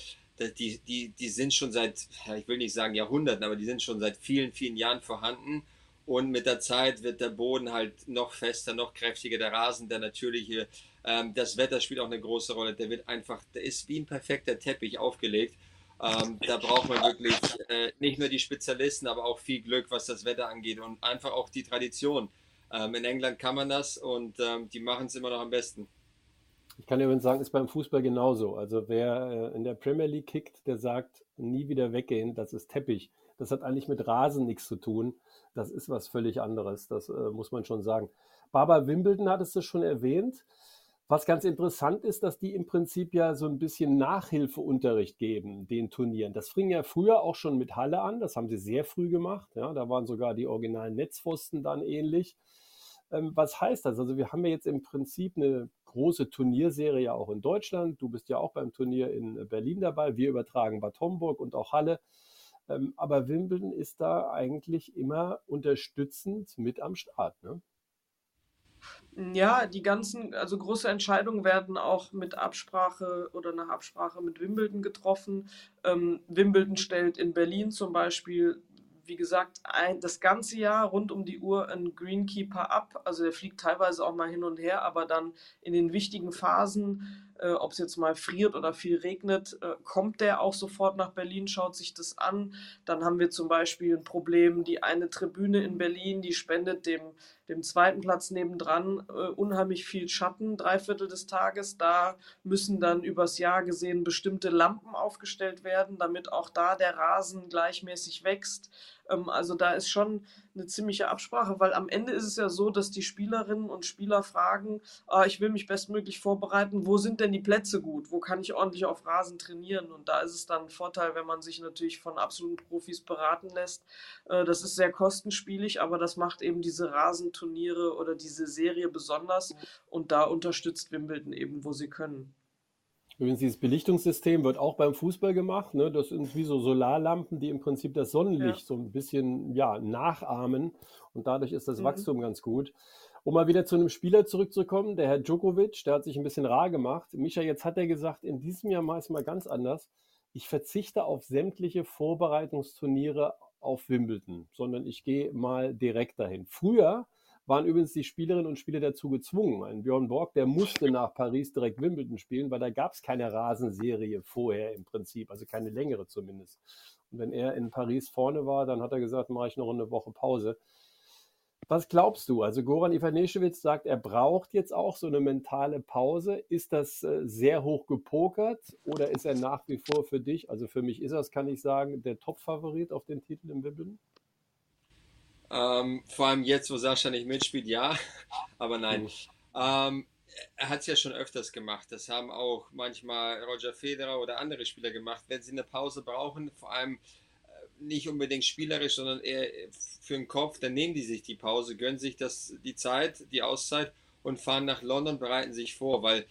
E: die, die, die sind schon seit, ich will nicht sagen Jahrhunderten, aber die sind schon seit vielen, vielen Jahren vorhanden. Und mit der Zeit wird der Boden halt noch fester, noch kräftiger, der Rasen, der natürliche. Ähm, das Wetter spielt auch eine große Rolle. Der wird einfach, der ist wie ein perfekter Teppich aufgelegt. Ähm, da braucht man wirklich äh, nicht nur die Spezialisten, aber auch viel Glück, was das Wetter angeht und einfach auch die Tradition. Ähm, in England kann man das und ähm, die machen es immer noch am besten.
C: Ich kann übrigens sagen, ist beim Fußball genauso. Also wer äh, in der Premier League kickt, der sagt, nie wieder weggehen, das ist Teppich. Das hat eigentlich mit Rasen nichts zu tun. Das ist was völlig anderes, das äh, muss man schon sagen. Barbara Wimbledon hattest du schon erwähnt. Was ganz interessant ist, dass die im Prinzip ja so ein bisschen Nachhilfeunterricht geben, den Turnieren. Das fing ja früher auch schon mit Halle an, das haben sie sehr früh gemacht. Ja, da waren sogar die originalen Netzpfosten dann ähnlich. Ähm, was heißt das? Also wir haben ja jetzt im Prinzip eine große Turnierserie auch in Deutschland. Du bist ja auch beim Turnier in Berlin dabei. Wir übertragen Bad Homburg und auch Halle. Ähm, aber Wimbledon ist da eigentlich immer unterstützend mit am Start. Ne?
D: Ja, die ganzen, also große Entscheidungen werden auch mit Absprache oder nach Absprache mit Wimbledon getroffen. Ähm, Wimbledon stellt in Berlin zum Beispiel wie gesagt, ein, das ganze Jahr rund um die Uhr ein Greenkeeper ab. Also der fliegt teilweise auch mal hin und her, aber dann in den wichtigen Phasen, äh, ob es jetzt mal friert oder viel regnet, äh, kommt der auch sofort nach Berlin, schaut sich das an. Dann haben wir zum Beispiel ein Problem, die eine Tribüne in Berlin, die spendet dem, dem zweiten Platz nebendran äh, unheimlich viel Schatten, drei Viertel des Tages. Da müssen dann übers Jahr gesehen bestimmte Lampen aufgestellt werden, damit auch da der Rasen gleichmäßig wächst. Ähm, also da ist schon eine ziemliche Absprache, weil am Ende ist es ja so, dass die Spielerinnen und Spieler fragen, ah, ich will mich bestmöglich vorbereiten, wo sind denn die Plätze gut, wo kann ich ordentlich auf Rasen trainieren und da ist es dann ein Vorteil, wenn man sich natürlich von absoluten Profis beraten lässt. Äh, das ist sehr kostenspielig, aber das macht eben diese Rasenturniere oder diese Serie besonders und da unterstützt Wimbledon eben, wo sie können.
C: Übrigens, dieses Belichtungssystem wird auch beim Fußball gemacht. Ne? Das sind wie so Solarlampen, die im Prinzip das Sonnenlicht ja. so ein bisschen ja, nachahmen. Und dadurch ist das mhm. Wachstum ganz gut. Um mal wieder zu einem Spieler zurückzukommen, der Herr Djokovic, der hat sich ein bisschen rar gemacht. Micha, jetzt hat er gesagt, in diesem Jahr mache ich es mal ganz anders. Ich verzichte auf sämtliche Vorbereitungsturniere auf Wimbledon, sondern ich gehe mal direkt dahin. Früher waren übrigens die Spielerinnen und Spieler dazu gezwungen. Ein Björn Borg, der musste nach Paris direkt Wimbledon spielen, weil da gab es keine Rasenserie vorher im Prinzip, also keine längere zumindest. Und wenn er in Paris vorne war, dann hat er gesagt, mache ich noch eine Woche Pause. Was glaubst du? Also Goran Ivanišević sagt, er braucht jetzt auch so eine mentale Pause. Ist das äh, sehr hoch gepokert oder ist er nach wie vor für dich, also für mich ist das, kann ich sagen, der Top-Favorit auf den Titel im Wimbledon?
E: Ähm, vor allem jetzt, wo Sascha nicht mitspielt, ja, aber nein. Ähm, er hat es ja schon öfters gemacht. Das haben auch manchmal Roger Federer oder andere Spieler gemacht. Wenn sie eine Pause brauchen, vor allem nicht unbedingt spielerisch, sondern eher für den Kopf, dann nehmen die sich die Pause, gönnen sich das, die Zeit, die Auszeit und fahren nach London, bereiten sich vor, weil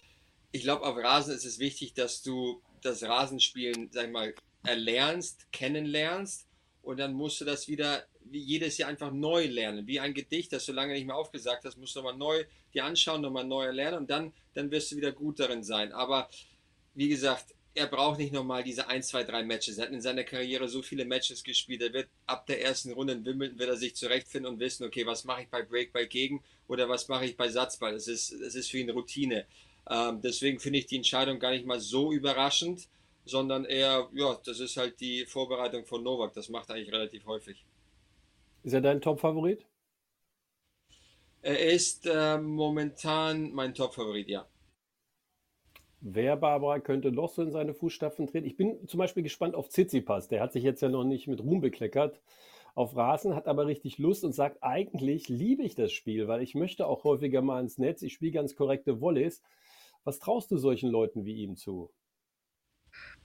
E: ich glaube, auf Rasen ist es wichtig, dass du das Rasenspielen, sag ich mal, erlernst, kennenlernst und dann musst du das wieder wie jedes Jahr einfach neu lernen, wie ein Gedicht, das du lange nicht mehr aufgesagt hast, musst du nochmal neu dir anschauen, nochmal neu erlernen und dann, dann wirst du wieder gut darin sein. Aber wie gesagt, er braucht nicht nochmal diese 1, 2, 3 Matches. Er hat in seiner Karriere so viele Matches gespielt. Er wird ab der ersten Runde in Wimbledon wird er sich zurechtfinden und wissen, okay, was mache ich bei Breakball gegen oder was mache ich bei Satzball. Das ist, das ist für ihn Routine. Ähm, deswegen finde ich die Entscheidung gar nicht mal so überraschend, sondern eher, ja, das ist halt die Vorbereitung von Novak. Das macht er eigentlich relativ häufig.
C: Ist er dein Top-Favorit?
E: Er ist äh, momentan mein Top-Favorit, ja.
C: Wer, Barbara, könnte noch so in seine Fußstapfen treten? Ich bin zum Beispiel gespannt auf Tsitsipas. Der hat sich jetzt ja noch nicht mit Ruhm bekleckert auf Rasen, hat aber richtig Lust und sagt, eigentlich liebe ich das Spiel, weil ich möchte auch häufiger mal ins Netz. Ich spiele ganz korrekte Volleys. Was traust du solchen Leuten wie ihm zu?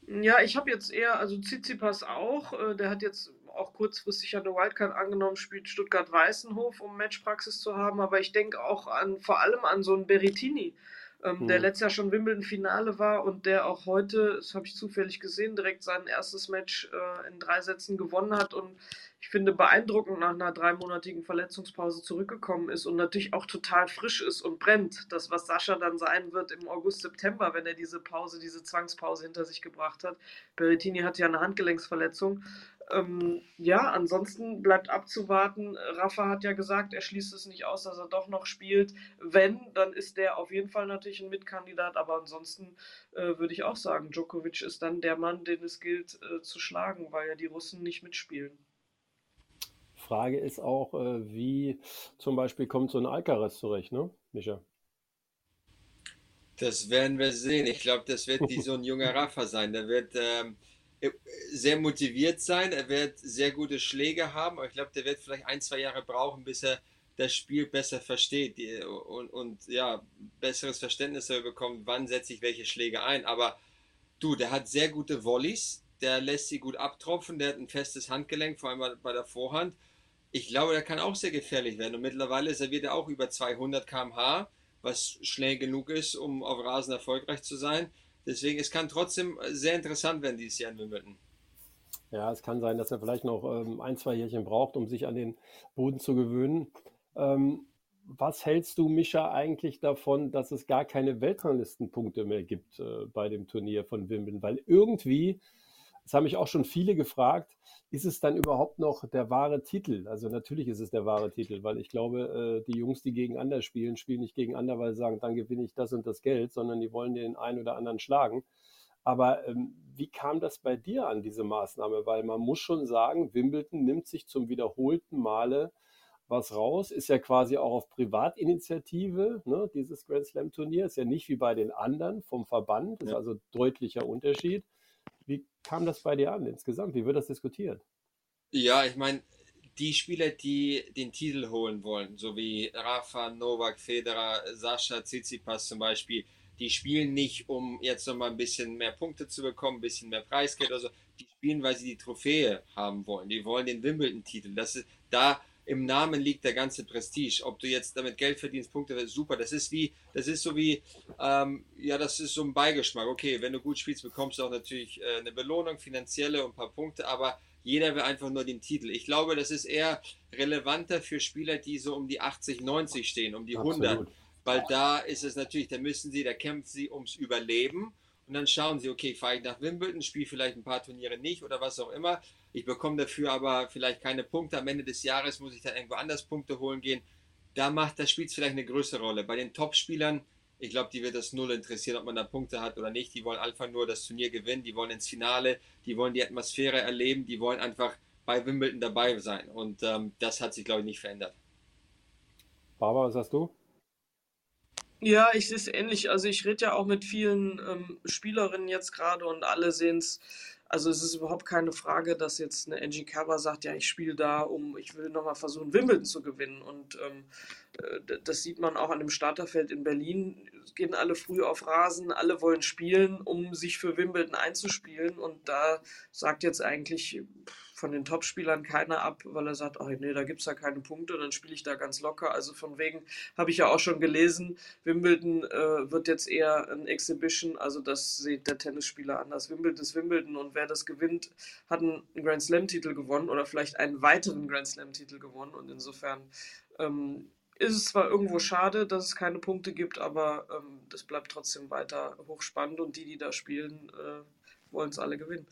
D: Ja, ich habe jetzt eher, also Tsitsipas auch, äh, der hat jetzt auch kurzfristig eine Wildcard angenommen, spielt Stuttgart-Weißenhof, um Matchpraxis zu haben, aber ich denke auch an, vor allem an so einen Berrettini ähm, mhm. der letztes Jahr schon Wimbledon-Finale war und der auch heute, das habe ich zufällig gesehen, direkt sein erstes Match äh, in drei Sätzen gewonnen hat und ich finde beeindruckend nach einer dreimonatigen Verletzungspause zurückgekommen ist und natürlich auch total frisch ist und brennt. Das, was Sascha dann sein wird im August, September, wenn er diese Pause, diese Zwangspause hinter sich gebracht hat. Berrettini hat ja eine Handgelenksverletzung ähm, ja, ansonsten bleibt abzuwarten. Rafa hat ja gesagt, er schließt es nicht aus, dass er doch noch spielt. Wenn, dann ist der auf jeden Fall natürlich ein Mitkandidat, aber ansonsten äh, würde ich auch sagen, Djokovic ist dann der Mann, den es gilt äh, zu schlagen, weil ja die Russen nicht mitspielen.
C: Frage ist auch, äh, wie zum Beispiel kommt so ein Alcaraz zurecht, ne, Micha?
E: Das werden wir sehen. Ich glaube, das wird die, so ein junger Rafa sein. Der wird. Ähm sehr motiviert sein, er wird sehr gute Schläge haben, aber ich glaube, der wird vielleicht ein, zwei Jahre brauchen, bis er das Spiel besser versteht und, und ja, besseres Verständnis darüber bekommt, wann setze ich welche Schläge ein. Aber du, der hat sehr gute Volleys, der lässt sie gut abtropfen, der hat ein festes Handgelenk, vor allem bei der Vorhand. Ich glaube, der kann auch sehr gefährlich werden und mittlerweile serviert er auch über 200 km/h, was schnell genug ist, um auf Rasen erfolgreich zu sein. Deswegen, es kann trotzdem sehr interessant werden dieses Jahr in Wimbledon.
C: Ja, es kann sein, dass er vielleicht noch ähm, ein, zwei Jährchen braucht, um sich an den Boden zu gewöhnen. Ähm, was hältst du, Mischa, eigentlich davon, dass es gar keine Weltranglistenpunkte mehr gibt äh, bei dem Turnier von Wimbledon? Weil irgendwie das haben mich auch schon viele gefragt, ist es dann überhaupt noch der wahre Titel? Also natürlich ist es der wahre Titel, weil ich glaube, äh, die Jungs, die gegeneinander spielen, spielen nicht gegeneinander, weil sie sagen, dann gewinne ich das und das Geld, sondern die wollen den einen oder anderen schlagen. Aber ähm, wie kam das bei dir an, diese Maßnahme? Weil man muss schon sagen, Wimbledon nimmt sich zum wiederholten Male was raus, ist ja quasi auch auf Privatinitiative, ne, dieses Grand Slam Turnier, ist ja nicht wie bei den anderen vom Verband, ist ja. also deutlicher Unterschied. Wie kam das bei dir an insgesamt? Wie wird das diskutiert?
E: Ja, ich meine, die Spieler, die den Titel holen wollen, so wie Rafa, Novak, Federer, Sascha, Tsitsipas zum Beispiel, die spielen nicht, um jetzt nochmal ein bisschen mehr Punkte zu bekommen, ein bisschen mehr Preisgeld oder so. Die spielen, weil sie die Trophäe haben wollen. Die wollen den Wimbledon-Titel. Das ist, da im Namen liegt der ganze Prestige. Ob du jetzt damit Geld verdienst, Punkte, super. Das ist wie, das ist so wie, ähm, ja, das ist so ein Beigeschmack. Okay, wenn du gut spielst, bekommst du auch natürlich äh, eine Belohnung, finanzielle und ein paar Punkte, aber jeder will einfach nur den Titel. Ich glaube, das ist eher relevanter für Spieler, die so um die 80, 90 stehen, um die Absolut. 100. Weil da ist es natürlich, da müssen sie, da kämpfen sie ums Überleben. Und dann schauen sie, okay, fahre ich nach Wimbledon, spiele vielleicht ein paar Turniere nicht oder was auch immer. Ich bekomme dafür aber vielleicht keine Punkte. Am Ende des Jahres muss ich dann irgendwo anders Punkte holen gehen. Da macht das Spiel vielleicht eine größere Rolle. Bei den Top-Spielern Ich glaube, die wird das null interessieren, ob man da Punkte hat oder nicht. Die wollen einfach nur das Turnier gewinnen, die wollen ins Finale, die wollen die Atmosphäre erleben, die wollen einfach bei Wimbledon dabei sein. Und ähm, das hat sich, glaube ich, nicht verändert.
C: Barbara, was hast du?
D: Ja, ich sehe es ähnlich. Also ich rede ja auch mit vielen ähm, Spielerinnen jetzt gerade und alle sehen es also es ist überhaupt keine Frage, dass jetzt eine Angie Kerber sagt, ja, ich spiele da, um, ich will nochmal versuchen, Wimbledon zu gewinnen. Und ähm, äh, das sieht man auch an dem Starterfeld in Berlin. Gehen alle früh auf Rasen, alle wollen spielen, um sich für Wimbledon einzuspielen. Und da sagt jetzt eigentlich, von den Topspielern keiner ab, weil er sagt, ach nee, da gibt es ja keine Punkte, dann spiele ich da ganz locker. Also von wegen habe ich ja auch schon gelesen, Wimbledon äh, wird jetzt eher ein Exhibition, also das sieht der Tennisspieler anders. Wimbledon ist Wimbledon und wer das gewinnt, hat einen Grand Slam-Titel gewonnen oder vielleicht einen weiteren Grand Slam-Titel gewonnen und insofern ähm, ist es zwar irgendwo schade, dass es keine Punkte gibt, aber ähm, das bleibt trotzdem weiter hochspannend und die, die da spielen, äh, wollen es alle gewinnen.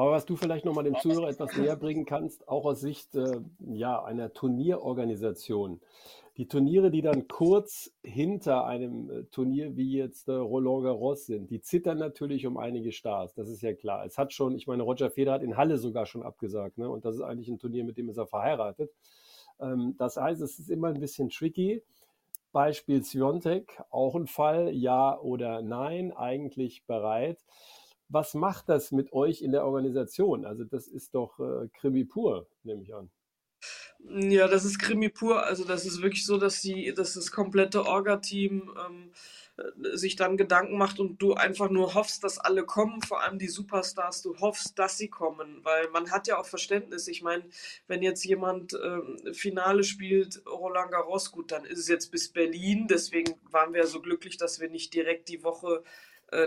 C: Aber was du vielleicht nochmal dem Zuhörer etwas näher bringen kannst, auch aus Sicht äh, ja, einer Turnierorganisation. Die Turniere, die dann kurz hinter einem äh, Turnier wie jetzt äh, Roland Garros sind, die zittern natürlich um einige Stars, das ist ja klar. Es hat schon, ich meine, Roger Federer hat in Halle sogar schon abgesagt, ne? und das ist eigentlich ein Turnier, mit dem ist er verheiratet. Ähm, das heißt, es ist immer ein bisschen tricky. Beispiel Sviontek, auch ein Fall, ja oder nein, eigentlich bereit was macht das mit euch in der Organisation? Also das ist doch äh, Krimi pur, nehme ich an.
D: Ja, das ist Krimi pur. Also das ist wirklich so, dass die, dass das komplette Orga-Team ähm, äh, sich dann Gedanken macht und du einfach nur hoffst, dass alle kommen, vor allem die Superstars, du hoffst, dass sie kommen, weil man hat ja auch Verständnis. Ich meine, wenn jetzt jemand ähm, Finale spielt, Roland Garros, gut, dann ist es jetzt bis Berlin, deswegen waren wir ja so glücklich, dass wir nicht direkt die Woche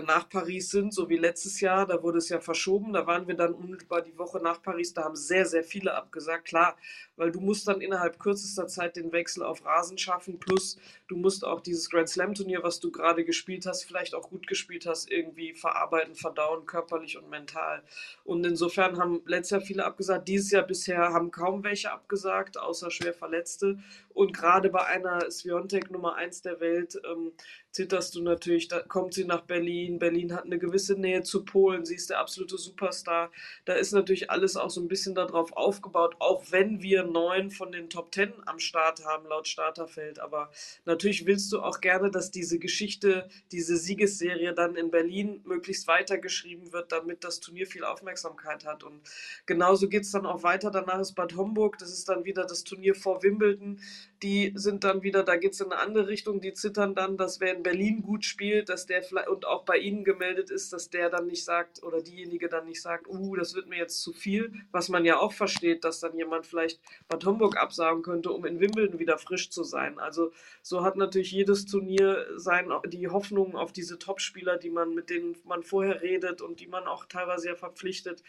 D: nach Paris sind, so wie letztes Jahr. Da wurde es ja verschoben. Da waren wir dann unmittelbar die Woche nach Paris. Da haben sehr, sehr viele abgesagt. Klar, weil du musst dann innerhalb kürzester Zeit den Wechsel auf Rasen schaffen. Plus du musst auch dieses Grand Slam Turnier, was du gerade gespielt hast, vielleicht auch gut gespielt hast, irgendwie verarbeiten, verdauen, körperlich und mental. Und insofern haben letztes Jahr viele abgesagt. Dieses Jahr bisher haben kaum welche abgesagt, außer schwer Verletzte. Und gerade bei einer Sviontek Nummer 1 der Welt ähm, zitterst du natürlich, da kommt sie nach Berlin. Berlin hat eine gewisse Nähe zu Polen, sie ist der absolute Superstar. Da ist natürlich alles auch so ein bisschen darauf aufgebaut, auch wenn wir neun von den Top Ten am Start haben, laut Starterfeld. Aber natürlich willst du auch gerne, dass diese Geschichte, diese Siegesserie dann in Berlin möglichst weitergeschrieben wird, damit das Turnier viel Aufmerksamkeit hat. Und genauso geht es dann auch weiter. Danach ist Bad Homburg, das ist dann wieder das Turnier vor Wimbledon die sind dann wieder, da geht es in eine andere Richtung, die zittern dann, dass wer in Berlin gut spielt, dass der und auch bei ihnen gemeldet ist, dass der dann nicht sagt oder diejenige dann nicht sagt, uh, das wird mir jetzt zu viel, was man ja auch versteht, dass dann jemand vielleicht Bad Homburg absagen könnte, um in Wimbledon wieder frisch zu sein. Also so hat natürlich jedes Turnier sein, die Hoffnung auf diese Topspieler, die man, mit denen man vorher redet und die man auch teilweise ja verpflichtet.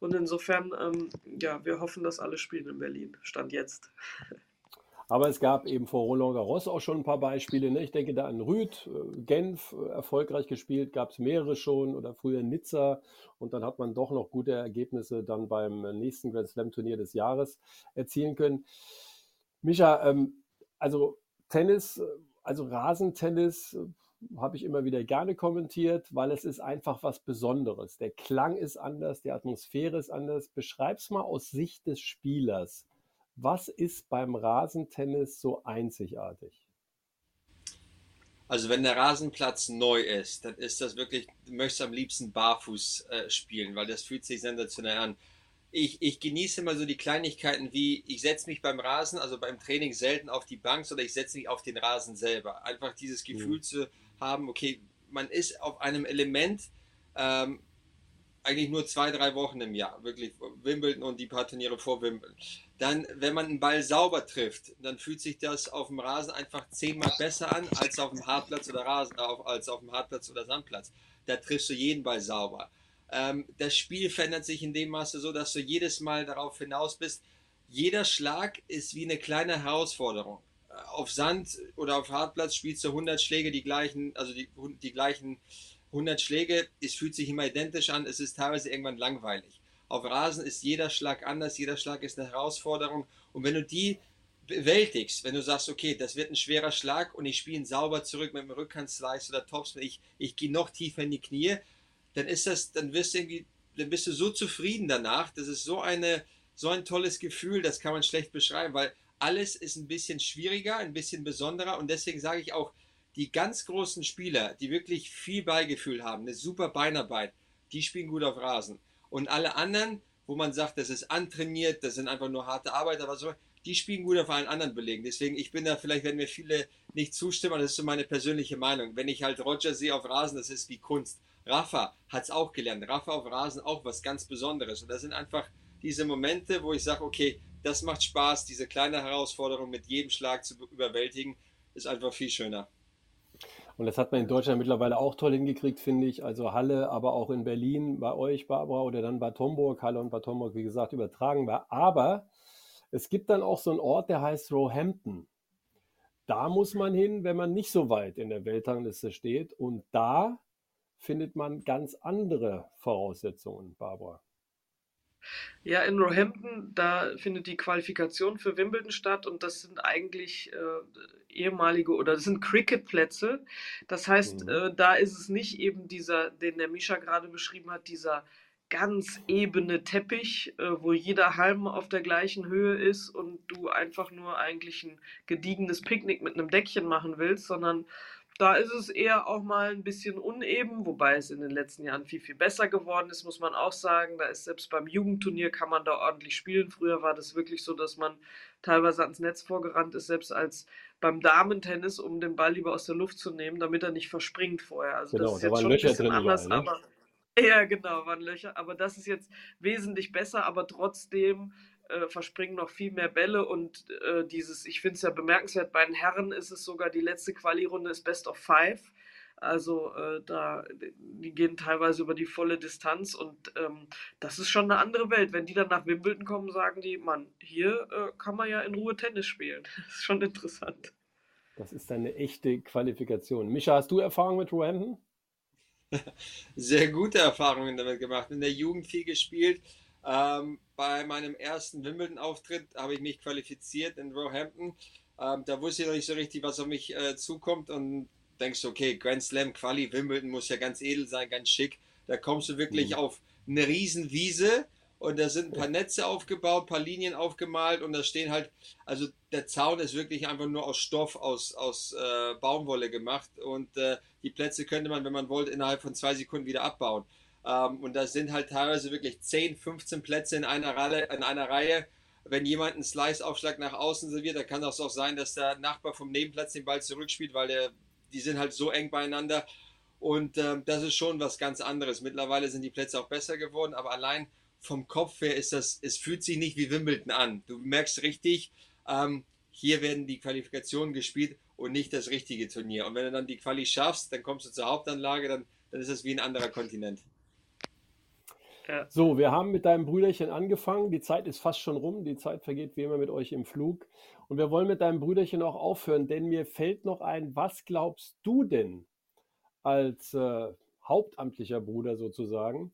D: Und insofern, ähm, ja, wir hoffen, dass alle spielen in Berlin. Stand jetzt.
C: Aber es gab eben vor Roland Garros auch schon ein paar Beispiele. Ne? Ich denke da an Rüd, äh, Genf, äh, erfolgreich gespielt, gab es mehrere schon oder früher Nizza. Und dann hat man doch noch gute Ergebnisse dann beim nächsten Grand Slam Turnier des Jahres erzielen können. Micha, ähm, also Tennis, äh, also Rasentennis habe ich immer wieder gerne kommentiert, weil es ist einfach was Besonderes. Der Klang ist anders, die Atmosphäre ist anders. Beschreib's mal aus Sicht des Spielers. Was ist beim Rasentennis so einzigartig?
E: Also wenn der Rasenplatz neu ist, dann ist das wirklich, du möchtest am liebsten barfuß äh, spielen, weil das fühlt sich sensationell an. Ich, ich genieße immer so die Kleinigkeiten wie, ich setze mich beim Rasen, also beim Training selten auf die Bank, sondern ich setze mich auf den Rasen selber. Einfach dieses Gefühl mhm. zu haben, okay, man ist auf einem Element, ähm, eigentlich nur zwei, drei Wochen im Jahr, wirklich Wimbledon und die paar Turniere vor Wimbledon. Dann, wenn man einen Ball sauber trifft, dann fühlt sich das auf dem Rasen einfach zehnmal besser an als auf dem Hartplatz oder Rasen, als auf dem Hartplatz oder Sandplatz. Da triffst du jeden Ball sauber. Ähm, das Spiel verändert sich in dem Maße so, dass du jedes Mal darauf hinaus bist. Jeder Schlag ist wie eine kleine Herausforderung. Auf Sand oder auf Hartplatz spielst du 100 Schläge die gleichen, also die, die gleichen 100 Schläge, es fühlt sich immer identisch an, es ist teilweise irgendwann langweilig. Auf Rasen ist jeder Schlag anders, jeder Schlag ist eine Herausforderung und wenn du die bewältigst, wenn du sagst, okay, das wird ein schwerer Schlag und ich spiele ihn sauber zurück mit dem Rückhandslice oder Topspin, ich, ich gehe noch tiefer in die Knie, dann ist das, dann wirst du irgendwie, dann bist du so zufrieden danach. Das ist so eine, so ein tolles Gefühl, das kann man schlecht beschreiben, weil alles ist ein bisschen schwieriger, ein bisschen besonderer und deswegen sage ich auch, die ganz großen Spieler, die wirklich viel Beigefühl haben, eine super Beinarbeit, die spielen gut auf Rasen. Und alle anderen, wo man sagt, das ist antrainiert, das sind einfach nur harte Arbeit, aber so, die spielen gut auf allen anderen Belegen. Deswegen, ich bin da, vielleicht werden mir viele nicht zustimmen, aber das ist so meine persönliche Meinung. Wenn ich halt Roger sehe auf Rasen, das ist wie Kunst. Rafa hat es auch gelernt. Rafa auf Rasen auch was ganz Besonderes. Und das sind einfach diese Momente, wo ich sage, okay, das macht Spaß, diese kleine Herausforderung mit jedem Schlag zu überwältigen, ist einfach viel schöner.
C: Und das hat man in Deutschland mittlerweile auch toll hingekriegt, finde ich. Also Halle, aber auch in Berlin bei euch, Barbara, oder dann Bad Homburg. Halle und Bad Homburg, wie gesagt, übertragenbar. Aber es gibt dann auch so einen Ort, der heißt Roehampton. Da muss man hin, wenn man nicht so weit in der Weltrangliste steht. Und da findet man ganz andere Voraussetzungen, Barbara.
D: Ja, in Roehampton, da findet die Qualifikation für Wimbledon statt und das sind eigentlich äh, ehemalige oder das sind Cricketplätze. Das heißt, mhm. äh, da ist es nicht eben dieser, den der Misha gerade beschrieben hat, dieser ganz ebene Teppich, äh, wo jeder Halm auf der gleichen Höhe ist und du einfach nur eigentlich ein gediegenes Picknick mit einem Deckchen machen willst, sondern da ist es eher auch mal ein bisschen uneben, wobei es in den letzten Jahren viel, viel besser geworden ist, muss man auch sagen. Da ist selbst beim Jugendturnier kann man da ordentlich spielen. Früher war das wirklich so, dass man teilweise ans Netz vorgerannt ist, selbst als beim Damentennis, um den Ball lieber aus der Luft zu nehmen, damit er nicht verspringt vorher. Also genau, das ist jetzt schon ein bisschen anders, überall, ne? aber ja, genau, waren Löcher. Aber das ist jetzt wesentlich besser, aber trotzdem äh, verspringen noch viel mehr Bälle und äh, dieses, ich finde es ja bemerkenswert, bei den Herren ist es sogar die letzte Quali-Runde ist Best of Five. Also äh, da, die gehen teilweise über die volle Distanz und ähm, das ist schon eine andere Welt. Wenn die dann nach Wimbledon kommen, sagen die, Mann, hier äh, kann man ja in Ruhe Tennis spielen. Das ist schon interessant.
C: Das ist eine echte Qualifikation. Micha, hast du Erfahrung mit Roehampton?
E: Sehr gute Erfahrungen damit gemacht. In der Jugend viel gespielt. Ähm, bei meinem ersten Wimbledon-Auftritt habe ich mich qualifiziert in Roehampton. Ähm, da wusste ich noch nicht so richtig, was auf mich äh, zukommt und denkst, okay, Grand Slam, Quali, Wimbledon muss ja ganz edel sein, ganz schick. Da kommst du wirklich mhm. auf eine Riesenwiese und da sind ein paar Netze aufgebaut, ein paar Linien aufgemalt und da stehen halt, also der Zaun ist wirklich einfach nur aus Stoff, aus, aus äh, Baumwolle gemacht und äh, die Plätze könnte man, wenn man wollte, innerhalb von zwei Sekunden wieder abbauen. Ähm, und da sind halt teilweise wirklich 10, 15 Plätze in einer, Reihe, in einer Reihe. Wenn jemand einen Slice-Aufschlag nach außen serviert, dann kann das auch sein, dass der Nachbar vom Nebenplatz den Ball zurückspielt, weil der, die sind halt so eng beieinander. Und ähm, das ist schon was ganz anderes. Mittlerweile sind die Plätze auch besser geworden, aber allein vom Kopf her ist das, es fühlt sich nicht wie Wimbledon an. Du merkst richtig, ähm, hier werden die Qualifikationen gespielt und nicht das richtige Turnier. Und wenn du dann die Quali schaffst, dann kommst du zur Hauptanlage, dann, dann ist das wie ein anderer Kontinent.
C: Ja. So, wir haben mit deinem Brüderchen angefangen. Die Zeit ist fast schon rum. Die Zeit vergeht wie immer mit euch im Flug. Und wir wollen mit deinem Brüderchen auch aufhören, denn mir fällt noch ein, was glaubst du denn als äh, hauptamtlicher Bruder sozusagen,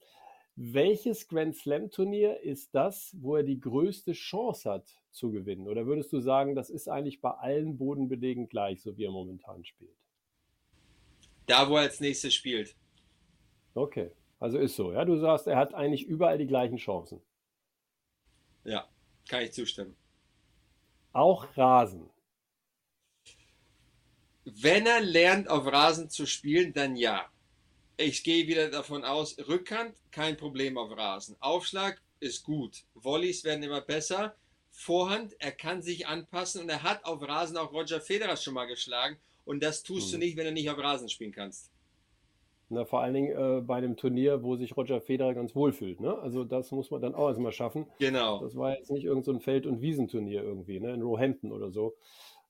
C: welches Grand Slam Turnier ist das, wo er die größte Chance hat zu gewinnen? Oder würdest du sagen, das ist eigentlich bei allen Bodenbelegen gleich, so wie er momentan spielt?
E: Da, wo er als nächstes spielt.
C: Okay, also ist so. Ja, du sagst, er hat eigentlich überall die gleichen Chancen.
E: Ja, kann ich zustimmen.
C: Auch Rasen.
E: Wenn er lernt, auf Rasen zu spielen, dann ja ich gehe wieder davon aus, Rückhand kein Problem auf Rasen. Aufschlag ist gut. Volleys werden immer besser. Vorhand, er kann sich anpassen und er hat auf Rasen auch Roger Federer schon mal geschlagen. Und das tust hm. du nicht, wenn du nicht auf Rasen spielen kannst.
C: Na, vor allen Dingen äh, bei einem Turnier, wo sich Roger Federer ganz wohl fühlt. Ne? Also das muss man dann auch erstmal schaffen.
E: Genau.
C: Das war jetzt nicht irgendein so Feld- und Wiesenturnier irgendwie, ne? in Roehampton oder so.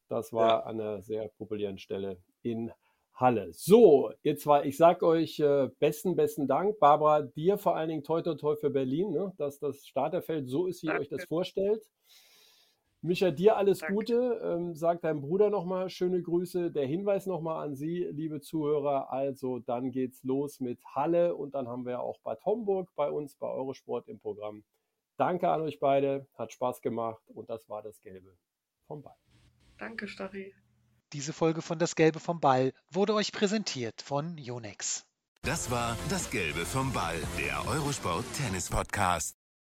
C: Das war ja. an einer sehr populären Stelle in Halle. So, ihr zwei, ich sag euch äh, besten, besten Dank. Barbara, dir vor allen Dingen toi toi toi für Berlin, ne? dass das Starterfeld so ist, wie ihr euch das vorstellt. Micha, dir alles Danke. Gute. Ähm, sagt deinem Bruder nochmal schöne Grüße. Der Hinweis nochmal an Sie, liebe Zuhörer. Also, dann geht's los mit Halle und dann haben wir auch Bad Homburg bei uns bei Eurosport im Programm. Danke an euch beide, hat Spaß gemacht und das war das Gelbe vom Ball.
D: Danke, Stari.
B: Diese Folge von Das Gelbe vom Ball wurde euch präsentiert von Yonex.
A: Das war Das Gelbe vom Ball, der Eurosport Tennis Podcast.